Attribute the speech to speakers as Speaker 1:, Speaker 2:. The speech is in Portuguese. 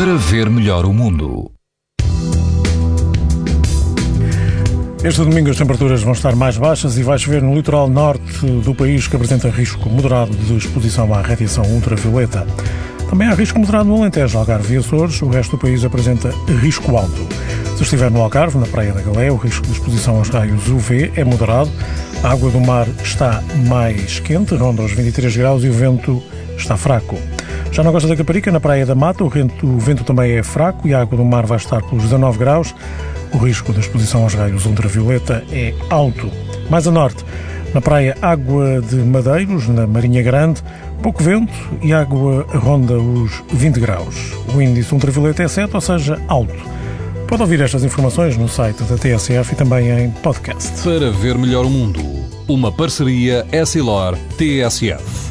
Speaker 1: para ver melhor o mundo.
Speaker 2: Este domingo as temperaturas vão estar mais baixas e vai chover no litoral norte do país que apresenta risco moderado de exposição à radiação ultravioleta. Também há risco moderado no Alentejo, Algarve e Açores. O resto do país apresenta risco alto. Se estiver no Algarve, na Praia da Galé, o risco de exposição aos raios UV é moderado. A água do mar está mais quente, ronda aos 23 graus e o vento está fraco. Já na Costa da Caparica, na Praia da Mata, o vento, o vento também é fraco e a água do mar vai estar pelos 19 graus. O risco de exposição aos raios ultravioleta é alto. Mais a norte, na praia Água de Madeiros, na Marinha Grande, pouco vento e a água ronda os 20 graus. O índice ultravioleta é 7, ou seja, alto. Pode ouvir estas informações no site da TSF e também em podcast.
Speaker 1: Para ver melhor o mundo, uma parceria Essilor-TSF.